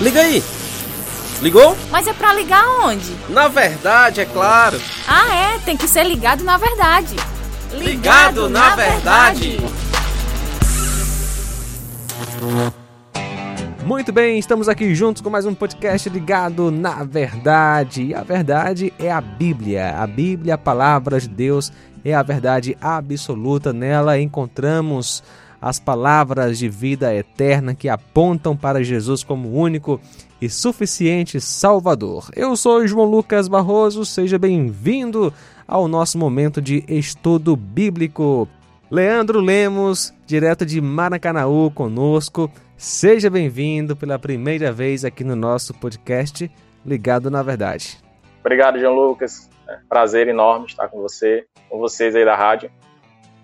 Liga aí! Ligou? Mas é pra ligar onde? Na verdade, é claro. Ah, é, tem que ser ligado na verdade. Ligado, ligado na, na, verdade. verdade. Muito bem, estamos aqui juntos com mais um podcast ligado na verdade. E a verdade é a Bíblia. A Bíblia, a palavra de Deus, é a verdade absoluta. Nela encontramos as palavras de vida eterna que apontam para Jesus como único e suficiente Salvador. Eu sou João Lucas Barroso, seja bem-vindo ao nosso momento de estudo bíblico. Leandro Lemos, direto de Maracanaú, conosco. Seja bem-vindo pela primeira vez aqui no nosso podcast Ligado na Verdade. Obrigado, João Lucas. É prazer enorme estar com você, com vocês aí da rádio.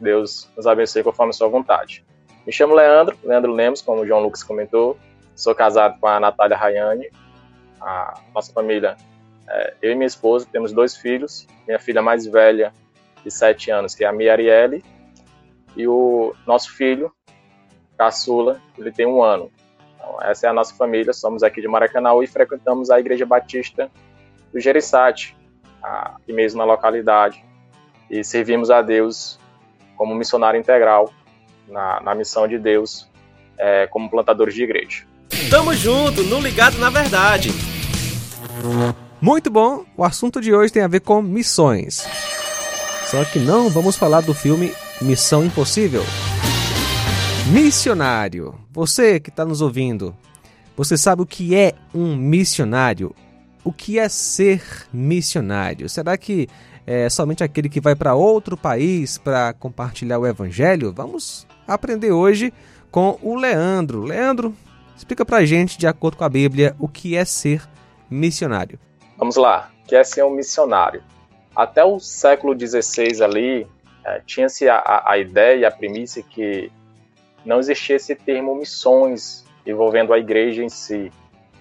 Deus nos abençoe conforme a sua vontade. Me chamo Leandro, Leandro Lemos, como o João Lucas comentou. Sou casado com a Natália Rayane. A nossa família, é, eu e minha esposa, temos dois filhos. Minha filha mais velha, de sete anos, que é a Mia Arielle. E o nosso filho, caçula, ele tem um ano. Então, essa é a nossa família. Somos aqui de Maracanã e frequentamos a Igreja Batista do Gerissati, aqui mesmo na localidade. E servimos a Deus como missionário integral na, na missão de Deus é, como plantadores de igreja. Tamo junto, no Ligado na Verdade. Muito bom, o assunto de hoje tem a ver com missões. Só que não vamos falar do filme Missão Impossível. Missionário. Você que está nos ouvindo, você sabe o que é um missionário? O que é ser missionário? Será que é somente aquele que vai para outro país para compartilhar o evangelho? Vamos aprender hoje com o Leandro. Leandro, explica para a gente, de acordo com a Bíblia, o que é ser missionário. Vamos lá, o que é ser um missionário? Até o século XVI ali, é, tinha-se a, a ideia, a premissa que não existia esse termo missões envolvendo a igreja em si,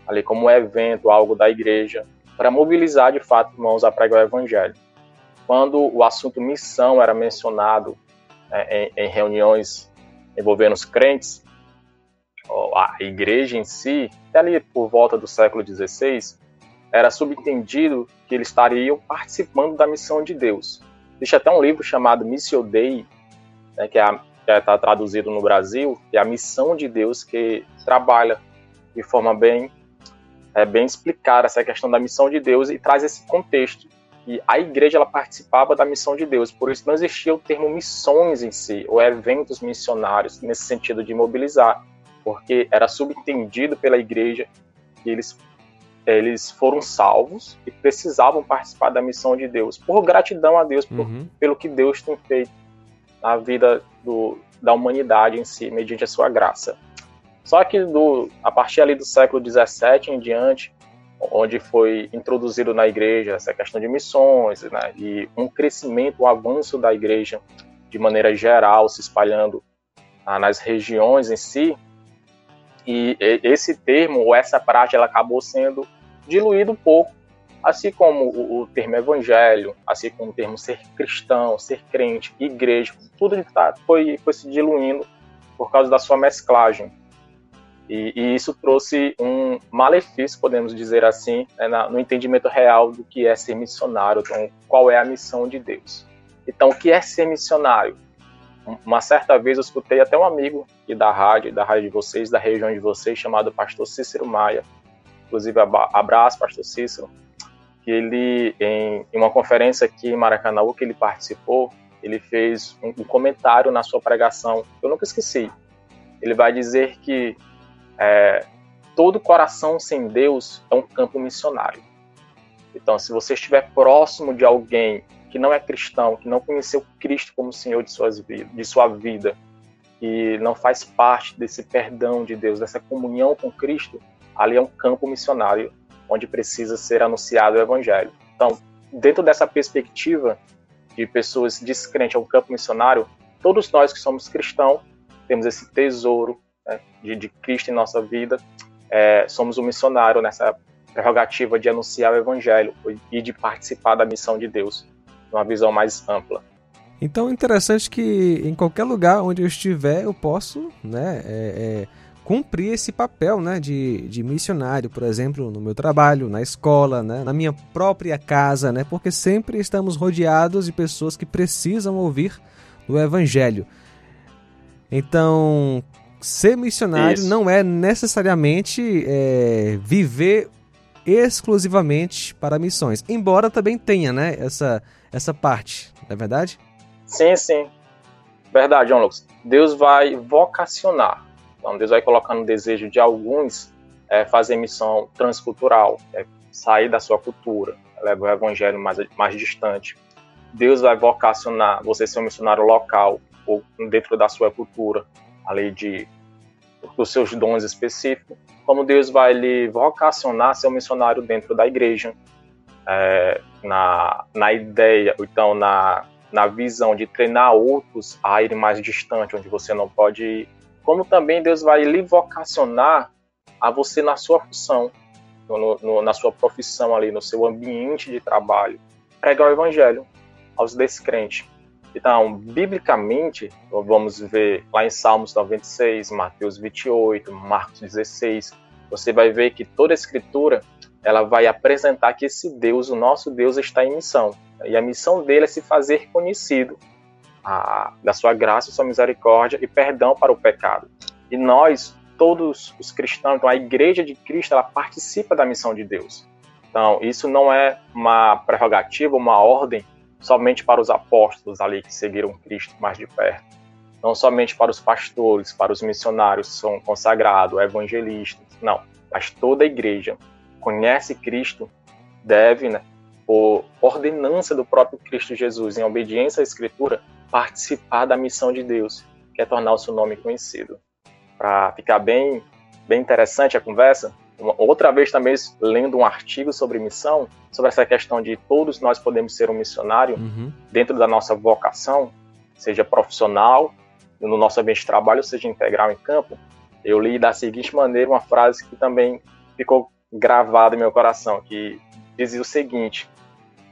ali como evento, algo da igreja, para mobilizar de fato irmãos a pregar o evangelho. Quando o assunto missão era mencionado é, em, em reuniões envolvendo os crentes, a igreja em si, até ali por volta do século XVI, era subentendido que eles estariam participando da missão de Deus. Existe até um livro chamado Missio Dei, né, que está é traduzido no Brasil, que é a missão de Deus que trabalha de forma bem, é, bem explicada essa questão da missão de Deus e traz esse contexto que a igreja ela participava da missão de Deus, por isso não existia o termo missões em si, ou eventos missionários, nesse sentido de mobilizar, porque era subentendido pela igreja que eles, eles foram salvos e precisavam participar da missão de Deus, por gratidão a Deus, por, uhum. pelo que Deus tem feito na vida do, da humanidade em si, mediante a sua graça. Só que do, a partir ali do século XVII em diante, onde foi introduzido na igreja essa questão de missões né, e um crescimento, um avanço da igreja de maneira geral, se espalhando ah, nas regiões em si. E esse termo, ou essa prática, ela acabou sendo diluído um pouco, assim como o, o termo evangelho, assim como o termo ser cristão, ser crente, igreja, tudo tá, foi, foi se diluindo por causa da sua mesclagem. E, e, isso trouxe um malefício, podemos dizer assim, né, na, no entendimento real do que é ser missionário, então, qual é a missão de Deus. Então, o que é ser missionário? Uma certa vez eu escutei até um amigo e da rádio, da rádio de vocês, da região de vocês, chamado Pastor Cícero Maia. Inclusive, abraço, Pastor Cícero. Que ele, em, uma conferência aqui em Maracanã, que ele participou, ele fez um, um comentário na sua pregação, eu nunca esqueci. Ele vai dizer que é, todo coração sem Deus é um campo missionário. Então, se você estiver próximo de alguém que não é cristão, que não conheceu Cristo como Senhor de, suas, de sua vida, e não faz parte desse perdão de Deus, dessa comunhão com Cristo, ali é um campo missionário onde precisa ser anunciado o Evangelho. Então, dentro dessa perspectiva de pessoas descrentes ao campo missionário, todos nós que somos cristãos temos esse tesouro né, de, de, Cristo em nossa vida, é, somos um missionário nessa prerrogativa de anunciar o Evangelho e de participar da missão de Deus, numa visão mais ampla. Então, interessante que em qualquer lugar onde eu estiver, eu posso, né, é, é, cumprir esse papel né, de, de missionário, por exemplo, no meu trabalho, na escola, né, na minha própria casa, né, porque sempre estamos rodeados de pessoas que precisam ouvir o Evangelho. Então, ser missionário Isso. não é necessariamente é, viver exclusivamente para missões, embora também tenha né, essa, essa parte, não é verdade? Sim, sim. Verdade, João Lucas. Deus vai vocacionar. Então, Deus vai colocando o desejo de alguns é, fazer missão transcultural, é, sair da sua cultura, levar o evangelho mais, mais distante. Deus vai vocacionar você ser um missionário local ou dentro da sua cultura, além de dos seus dons específicos, como Deus vai lhe vocacionar um missionário dentro da igreja, é, na, na ideia, então na, na visão de treinar outros a irem mais distante, onde você não pode ir, como também Deus vai lhe vocacionar a você na sua função, no, no, na sua profissão ali, no seu ambiente de trabalho, pregar o evangelho aos descrentes. Então, biblicamente, vamos ver lá em Salmos 96, Mateus 28, Marcos 16, você vai ver que toda a escritura ela vai apresentar que esse Deus, o nosso Deus, está em missão. E a missão dele é se fazer conhecido a, da sua graça, sua misericórdia e perdão para o pecado. E nós, todos os cristãos, então a igreja de Cristo, ela participa da missão de Deus. Então, isso não é uma prerrogativa, uma ordem somente para os apóstolos ali que seguiram Cristo mais de perto, não somente para os pastores, para os missionários que são consagrados, evangelistas, não, mas toda a igreja conhece Cristo, deve, né, por ordenança do próprio Cristo Jesus, em obediência à Escritura, participar da missão de Deus, que é tornar o seu nome conhecido. Para ficar bem, bem interessante a conversa, outra vez também lendo um artigo sobre missão, sobre essa questão de todos nós podemos ser um missionário uhum. dentro da nossa vocação, seja profissional, no nosso ambiente de trabalho, seja integral em campo. Eu li da seguinte maneira uma frase que também ficou gravada em meu coração, que dizia o seguinte: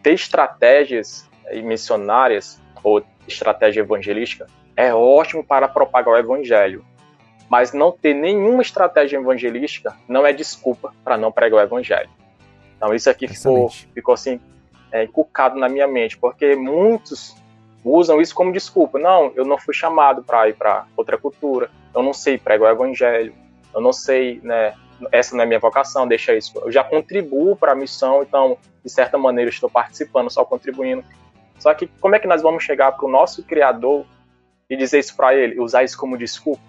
ter estratégias missionárias ou estratégia evangelística é ótimo para propagar o evangelho, mas não ter nenhuma estratégia evangelística não é desculpa para não pregar o evangelho. Então isso aqui ficou, ficou assim é, inculcado na minha mente, porque muitos usam isso como desculpa. Não, eu não fui chamado para ir para outra cultura, eu não sei pregar o evangelho, eu não sei, né, essa não é minha vocação, deixa isso. Eu já contribuo para a missão, então, de certa maneira, estou participando, só contribuindo. Só que como é que nós vamos chegar para o nosso Criador e dizer isso para ele, usar isso como desculpa?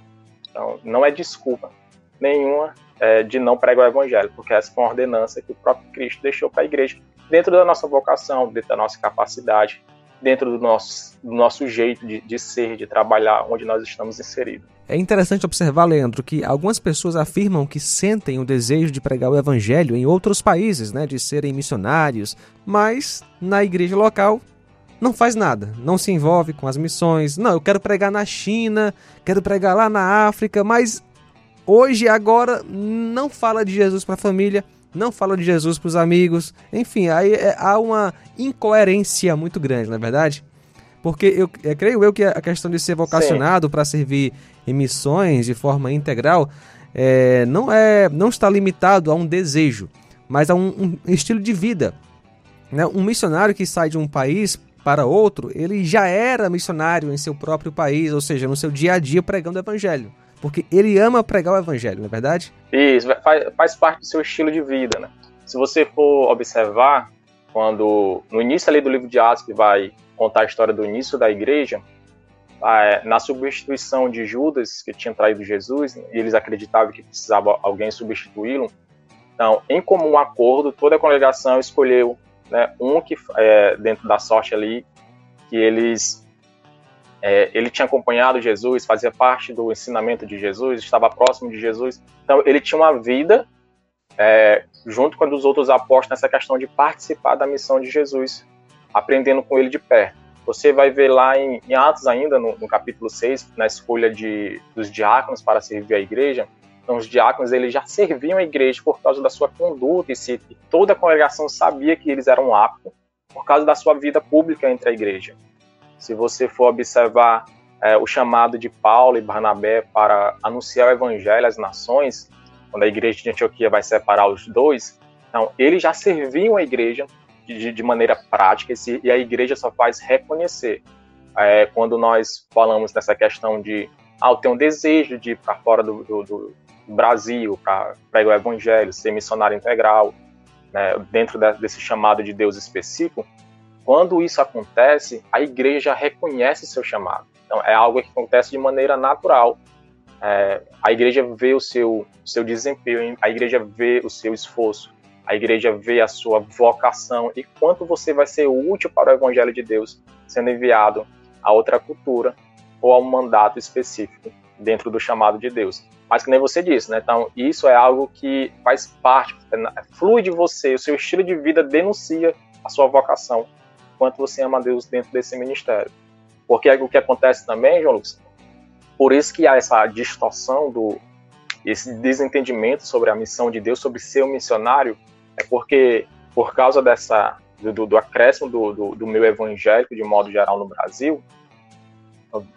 Então, não é desculpa nenhuma é, de não pregar o evangelho, porque essa foi uma ordenança que o próprio Cristo deixou para a igreja, dentro da nossa vocação, dentro da nossa capacidade, dentro do nosso, do nosso jeito de, de ser, de trabalhar, onde nós estamos inseridos. É interessante observar, Leandro, que algumas pessoas afirmam que sentem o desejo de pregar o evangelho em outros países, né, de serem missionários, mas na igreja local não faz nada, não se envolve com as missões. Não, eu quero pregar na China, quero pregar lá na África, mas hoje, agora, não fala de Jesus para a família, não fala de Jesus para os amigos. Enfim, aí é, há uma incoerência muito grande, não é verdade? Porque eu é, creio eu que a questão de ser vocacionado para servir em missões de forma integral é, não é não está limitado a um desejo, mas a um, um estilo de vida. Né? Um missionário que sai de um país para outro, ele já era missionário em seu próprio país, ou seja, no seu dia a dia pregando o evangelho. Porque ele ama pregar o evangelho, não é verdade? Isso, faz, parte do seu estilo de vida, né? Se você for observar, quando no início ali do livro de Atos, que vai contar a história do início da igreja, na substituição de Judas, que tinha traído Jesus, e eles acreditavam que precisava alguém substituí-lo. Então, em comum acordo, toda a congregação escolheu né, um que é, dentro da sorte ali que eles é, ele tinha acompanhado Jesus, fazia parte do ensinamento de Jesus, estava próximo de Jesus, então ele tinha uma vida é, junto com os outros apóstolos nessa questão de participar da missão de Jesus, aprendendo com ele de perto. Você vai ver lá em, em Atos ainda, no, no, capítulo 6, na escolha de, dos diáconos para servir a igreja, então, os diáconos eles já serviam a igreja por causa da sua conduta e, se, toda a congregação sabia que eles eram aptos por causa da sua vida pública entre a igreja. Se você for observar é, o chamado de Paulo e Barnabé para anunciar o evangelho às nações, quando a igreja de Antioquia vai separar os dois, então eles já serviam a igreja de, de maneira prática e a igreja só faz reconhecer. É, quando nós falamos nessa questão de, ah, eu tenho um desejo de ir para fora do, do, do Brasil para pregar o evangelho, ser missionário integral, né, dentro de, desse chamado de Deus específico, quando isso acontece, a igreja reconhece seu chamado. Então, é algo que acontece de maneira natural. É, a igreja vê o seu, seu desempenho, a igreja vê o seu esforço, a igreja vê a sua vocação e quanto você vai ser útil para o evangelho de Deus sendo enviado a outra cultura ou a um mandato específico dentro do chamado de Deus. Mas que nem você disse, né? Então, isso é algo que faz parte, é, flui de você, o seu estilo de vida denuncia a sua vocação, quanto você ama Deus dentro desse ministério. Porque o que acontece também, João Lucas, por isso que há essa distorção do esse desentendimento sobre a missão de Deus, sobre ser um missionário, é porque por causa dessa do, do acréscimo do, do, do meio evangélico de modo geral no Brasil,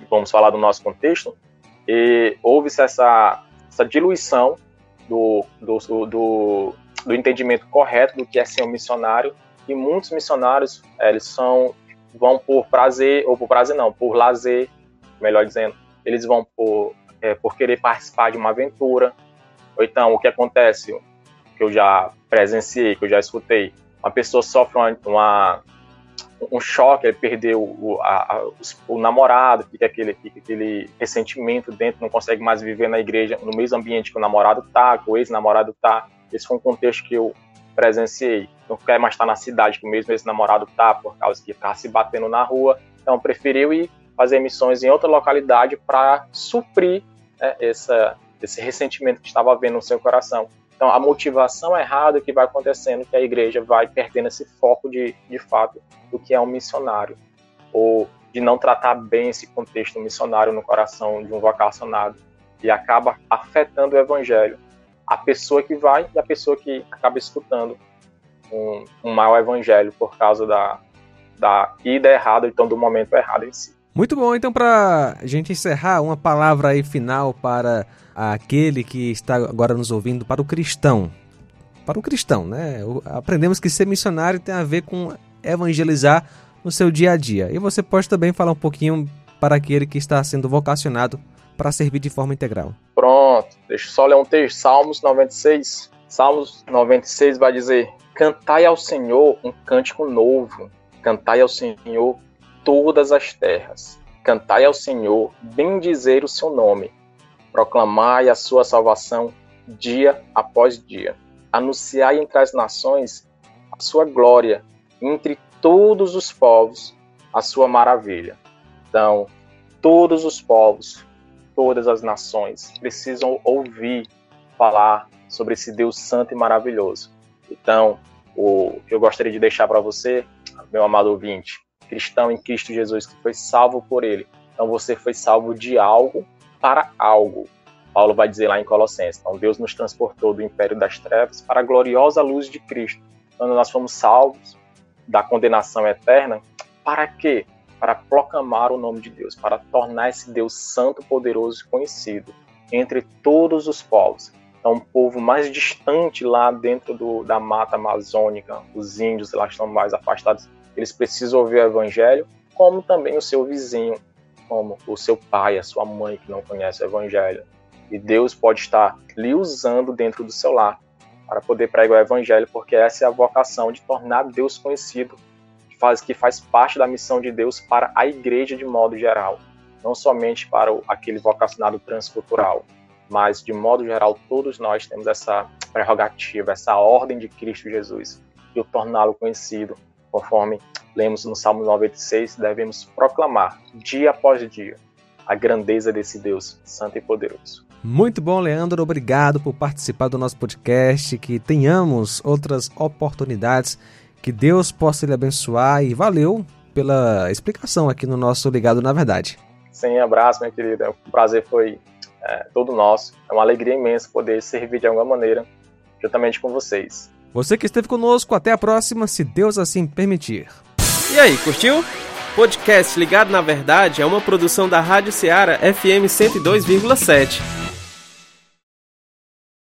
vamos falar do nosso contexto, e houve-se essa, essa diluição do, do, do, do, entendimento correto do que é ser um missionário, e muitos missionários eles são vão por prazer, ou por prazer não, por lazer, melhor dizendo, eles vão por, é, por querer participar de uma aventura, ou então o que acontece, que eu já presenciei, que eu já escutei, uma pessoa sofre uma, uma um choque, ele perdeu o, a, o namorado, fica aquele, fica aquele ressentimento dentro, não consegue mais viver na igreja, no mesmo ambiente que o namorado tá, que o ex-namorado tá. Esse foi um contexto que eu presenciei. Não quer mais estar na cidade que o mesmo ex-namorado tá, por causa que tá se batendo na rua. Então preferiu ir fazer missões em outra localidade para suprir né, essa, esse ressentimento que estava havendo no seu coração. Então, a motivação errada que vai acontecendo, que a igreja vai perdendo esse foco de, de fato do que é um missionário, ou de não tratar bem esse contexto missionário no coração de um vocacionado, e acaba afetando o evangelho. A pessoa que vai e a pessoa que acaba escutando um, um mau evangelho por causa da, da ida errada, então do momento errado em si. Muito bom, então para a gente encerrar, uma palavra aí final para aquele que está agora nos ouvindo, para o cristão. Para o cristão, né? Aprendemos que ser missionário tem a ver com evangelizar no seu dia a dia. E você pode também falar um pouquinho para aquele que está sendo vocacionado para servir de forma integral. Pronto, deixa eu só ler um texto, Salmos 96. Salmos 96 vai dizer: Cantai ao Senhor um cântico novo, cantai ao Senhor todas as terras. Cantai ao Senhor, bendizer o seu nome. Proclamai a sua salvação dia após dia. Anunciai entre as nações a sua glória, entre todos os povos a sua maravilha. Então, todos os povos, todas as nações precisam ouvir falar sobre esse Deus santo e maravilhoso. Então, o eu gostaria de deixar para você, meu amado ouvinte, cristão em Cristo Jesus, que foi salvo por Ele. Então você foi salvo de algo para algo. Paulo vai dizer lá em Colossenses. Então Deus nos transportou do império das trevas para a gloriosa luz de Cristo. Quando nós fomos salvos da condenação eterna, para quê? Para proclamar o nome de Deus, para tornar esse Deus santo, poderoso e conhecido entre todos os povos. Então, um povo mais distante lá dentro do, da mata amazônica, os índios lá estão mais afastados eles precisam ouvir o evangelho, como também o seu vizinho, como o seu pai, a sua mãe que não conhece o evangelho. E Deus pode estar lhe usando dentro do seu lar para poder pregar o evangelho, porque essa é a vocação de tornar Deus conhecido, que faz, que faz parte da missão de Deus para a igreja de modo geral, não somente para o, aquele vocacionado transcultural, mas de modo geral todos nós temos essa prerrogativa, essa ordem de Cristo Jesus, de torná-lo conhecido, Conforme lemos no Salmo 96, devemos proclamar, dia após dia, a grandeza desse Deus santo e poderoso. Muito bom, Leandro. Obrigado por participar do nosso podcast. Que tenhamos outras oportunidades. Que Deus possa lhe abençoar e valeu pela explicação aqui no nosso Ligado na Verdade. Sem abraço, minha querida. O prazer foi é, todo nosso. É uma alegria imensa poder servir de alguma maneira juntamente com vocês. Você que esteve conosco, até a próxima, se Deus assim permitir. E aí, curtiu? Podcast Ligado na Verdade é uma produção da Rádio Ceará FM 102,7.